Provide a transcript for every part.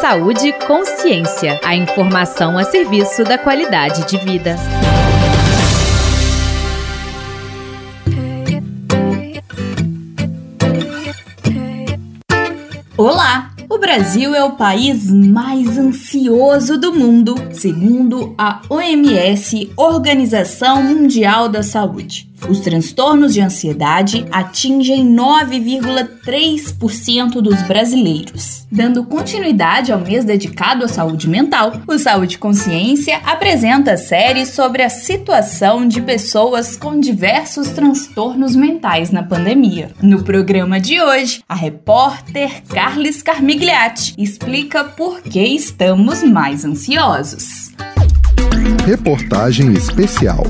Saúde e Consciência. A informação a serviço da qualidade de vida. Olá! O Brasil é o país mais ansioso do mundo, segundo a OMS, Organização Mundial da Saúde. Os transtornos de ansiedade atingem 9,3% dos brasileiros. Dando continuidade ao mês dedicado à saúde mental, o Saúde Consciência apresenta série sobre a situação de pessoas com diversos transtornos mentais na pandemia. No programa de hoje, a repórter Carles Carmigliati explica por que estamos mais ansiosos. Reportagem especial.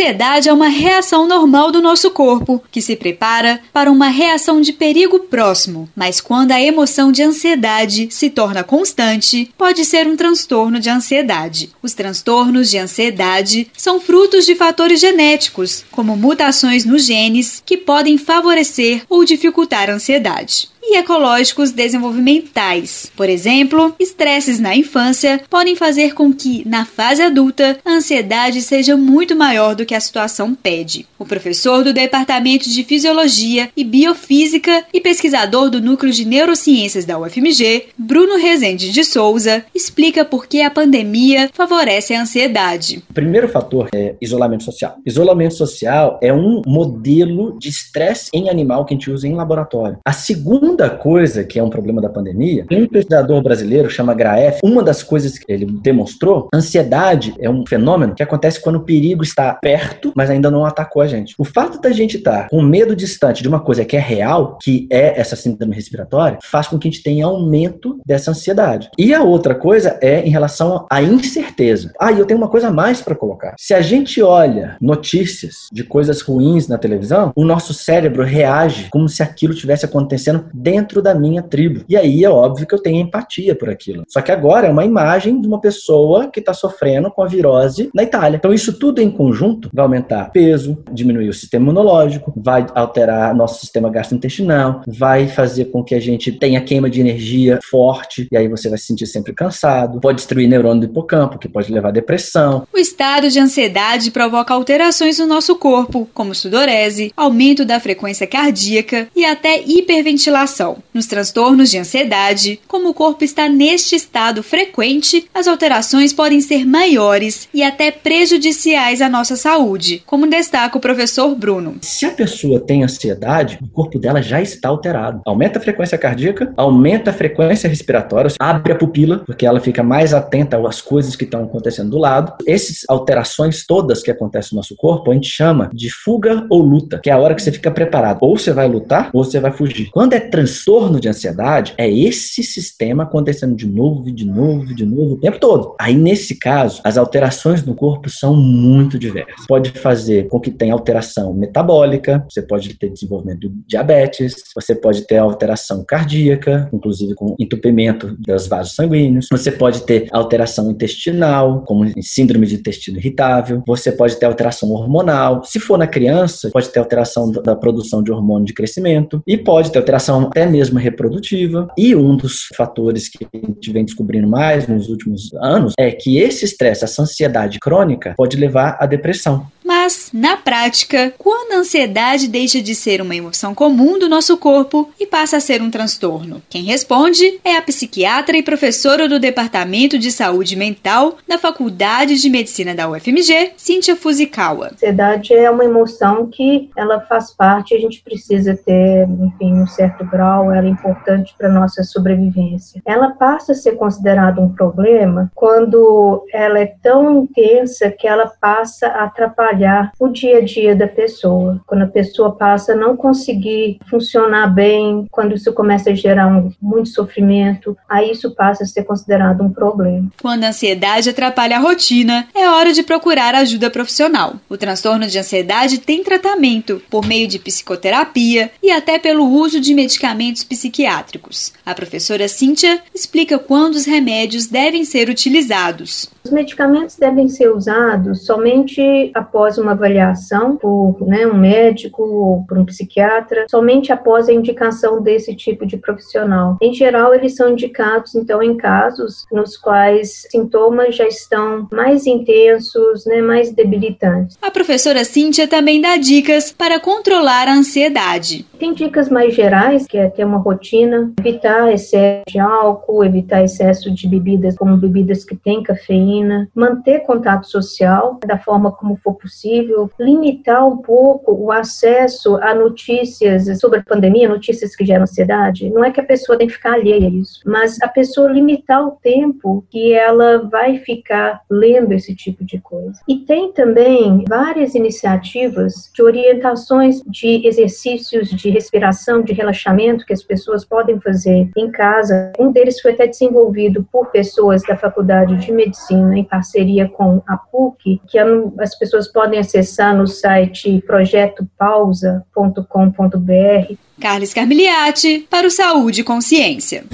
Ansiedade é uma reação normal do nosso corpo, que se prepara para uma reação de perigo próximo. Mas quando a emoção de ansiedade se torna constante, pode ser um transtorno de ansiedade. Os transtornos de ansiedade são frutos de fatores genéticos, como mutações nos genes, que podem favorecer ou dificultar a ansiedade e ecológicos desenvolvimentais. Por exemplo, estresses na infância podem fazer com que, na fase adulta, a ansiedade seja muito maior do que a situação pede. O professor do Departamento de Fisiologia e Biofísica e pesquisador do Núcleo de Neurociências da UFMG, Bruno Rezende de Souza, explica por que a pandemia favorece a ansiedade. O primeiro fator é isolamento social. Isolamento social é um modelo de estresse em animal que a gente usa em laboratório. A segunda segunda coisa que é um problema da pandemia, um pesquisador brasileiro chama Graef, uma das coisas que ele demonstrou, ansiedade é um fenômeno que acontece quando o perigo está perto, mas ainda não atacou a gente. O fato da gente estar com medo distante de uma coisa que é real, que é essa síndrome respiratória, faz com que a gente tenha aumento dessa ansiedade. E a outra coisa é em relação à incerteza. Ah, e eu tenho uma coisa a mais para colocar. Se a gente olha notícias de coisas ruins na televisão, o nosso cérebro reage como se aquilo tivesse acontecendo dentro da minha tribo. E aí é óbvio que eu tenho empatia por aquilo. Só que agora é uma imagem de uma pessoa que está sofrendo com a virose na Itália. Então isso tudo em conjunto vai aumentar peso, diminuir o sistema imunológico, vai alterar nosso sistema gastrointestinal, vai fazer com que a gente tenha queima de energia forte e aí você vai se sentir sempre cansado, pode destruir neurônio do hipocampo, que pode levar a depressão. O estado de ansiedade provoca alterações no nosso corpo, como sudorese, aumento da frequência cardíaca e até hiperventilação nos transtornos de ansiedade, como o corpo está neste estado frequente, as alterações podem ser maiores e até prejudiciais à nossa saúde, como destaca o professor Bruno. Se a pessoa tem ansiedade, o corpo dela já está alterado. Aumenta a frequência cardíaca, aumenta a frequência respiratória, abre a pupila, porque ela fica mais atenta às coisas que estão acontecendo do lado. Essas alterações todas que acontecem no nosso corpo, a gente chama de fuga ou luta, que é a hora que você fica preparado. Ou você vai lutar, ou você vai fugir. Quando é transtorno de ansiedade é esse sistema acontecendo de novo, de novo, de novo, o tempo todo. Aí, nesse caso, as alterações no corpo são muito diversas. Pode fazer com que tenha alteração metabólica, você pode ter desenvolvimento de diabetes, você pode ter alteração cardíaca, inclusive com entupimento dos vasos sanguíneos, você pode ter alteração intestinal, como síndrome de intestino irritável, você pode ter alteração hormonal. Se for na criança, pode ter alteração da produção de hormônio de crescimento e pode ter alteração até mesmo reprodutiva. E um dos fatores que a gente vem descobrindo mais nos últimos anos é que esse estresse, essa ansiedade crônica, pode levar à depressão. Mas, na prática, quando a ansiedade deixa de ser uma emoção comum do nosso corpo e passa a ser um transtorno? Quem responde é a psiquiatra e professora do Departamento de Saúde Mental da Faculdade de Medicina da UFMG, Cíntia Fuzikawa. A ansiedade é uma emoção que ela faz parte, a gente precisa ter, enfim, um certo grau, ela é importante para nossa sobrevivência. Ela passa a ser considerada um problema quando ela é tão intensa que ela passa a atrapalhar o dia a dia da pessoa. Quando a pessoa passa a não conseguir funcionar bem, quando isso começa a gerar um, muito sofrimento, aí isso passa a ser considerado um problema. Quando a ansiedade atrapalha a rotina, é hora de procurar ajuda profissional. O transtorno de ansiedade tem tratamento por meio de psicoterapia e até pelo uso de medicamentos psiquiátricos. A professora Cíntia explica quando os remédios devem ser utilizados. Os medicamentos devem ser usados somente após uma avaliação por né, um médico ou por um psiquiatra, somente após a indicação desse tipo de profissional. Em geral, eles são indicados, então, em casos nos quais sintomas já estão mais intensos, né, mais debilitantes. A professora Cíntia também dá dicas para controlar a ansiedade. Tem dicas mais gerais, que é ter uma rotina, evitar excesso de álcool, evitar excesso de bebidas como bebidas que têm cafeína, manter contato social da forma como for possível, limitar um pouco o acesso a notícias sobre a pandemia, notícias que geram ansiedade. Não é que a pessoa tem que ficar alheia a isso, mas a pessoa limitar o tempo que ela vai ficar lendo esse tipo de coisa. E tem também várias iniciativas de orientações de exercícios de respiração, de relaxamento que as pessoas podem fazer em casa. Um deles foi até desenvolvido por pessoas da Faculdade de Medicina em parceria com a PUC, que as pessoas podem acessar no site projetopausa.com.br. Carlos Carmiliati para o Saúde e Consciência.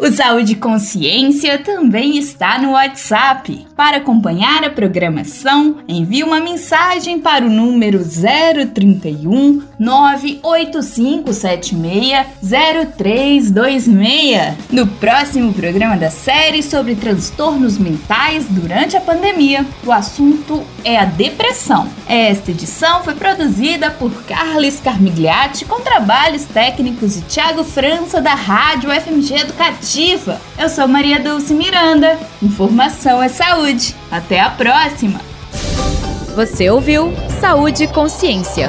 O Saúde Consciência também está no WhatsApp. Para acompanhar a programação, envie uma mensagem para o número 031 98576 0326. No próximo programa da série sobre transtornos mentais durante a pandemia, o assunto é a depressão. Esta edição foi produzida por Carlos Carmigliati com trabalhos técnicos de Tiago França da Rádio FMG Educativa Ativa. Eu sou Maria Dulce Miranda. Informação é saúde. Até a próxima. Você ouviu Saúde e Consciência.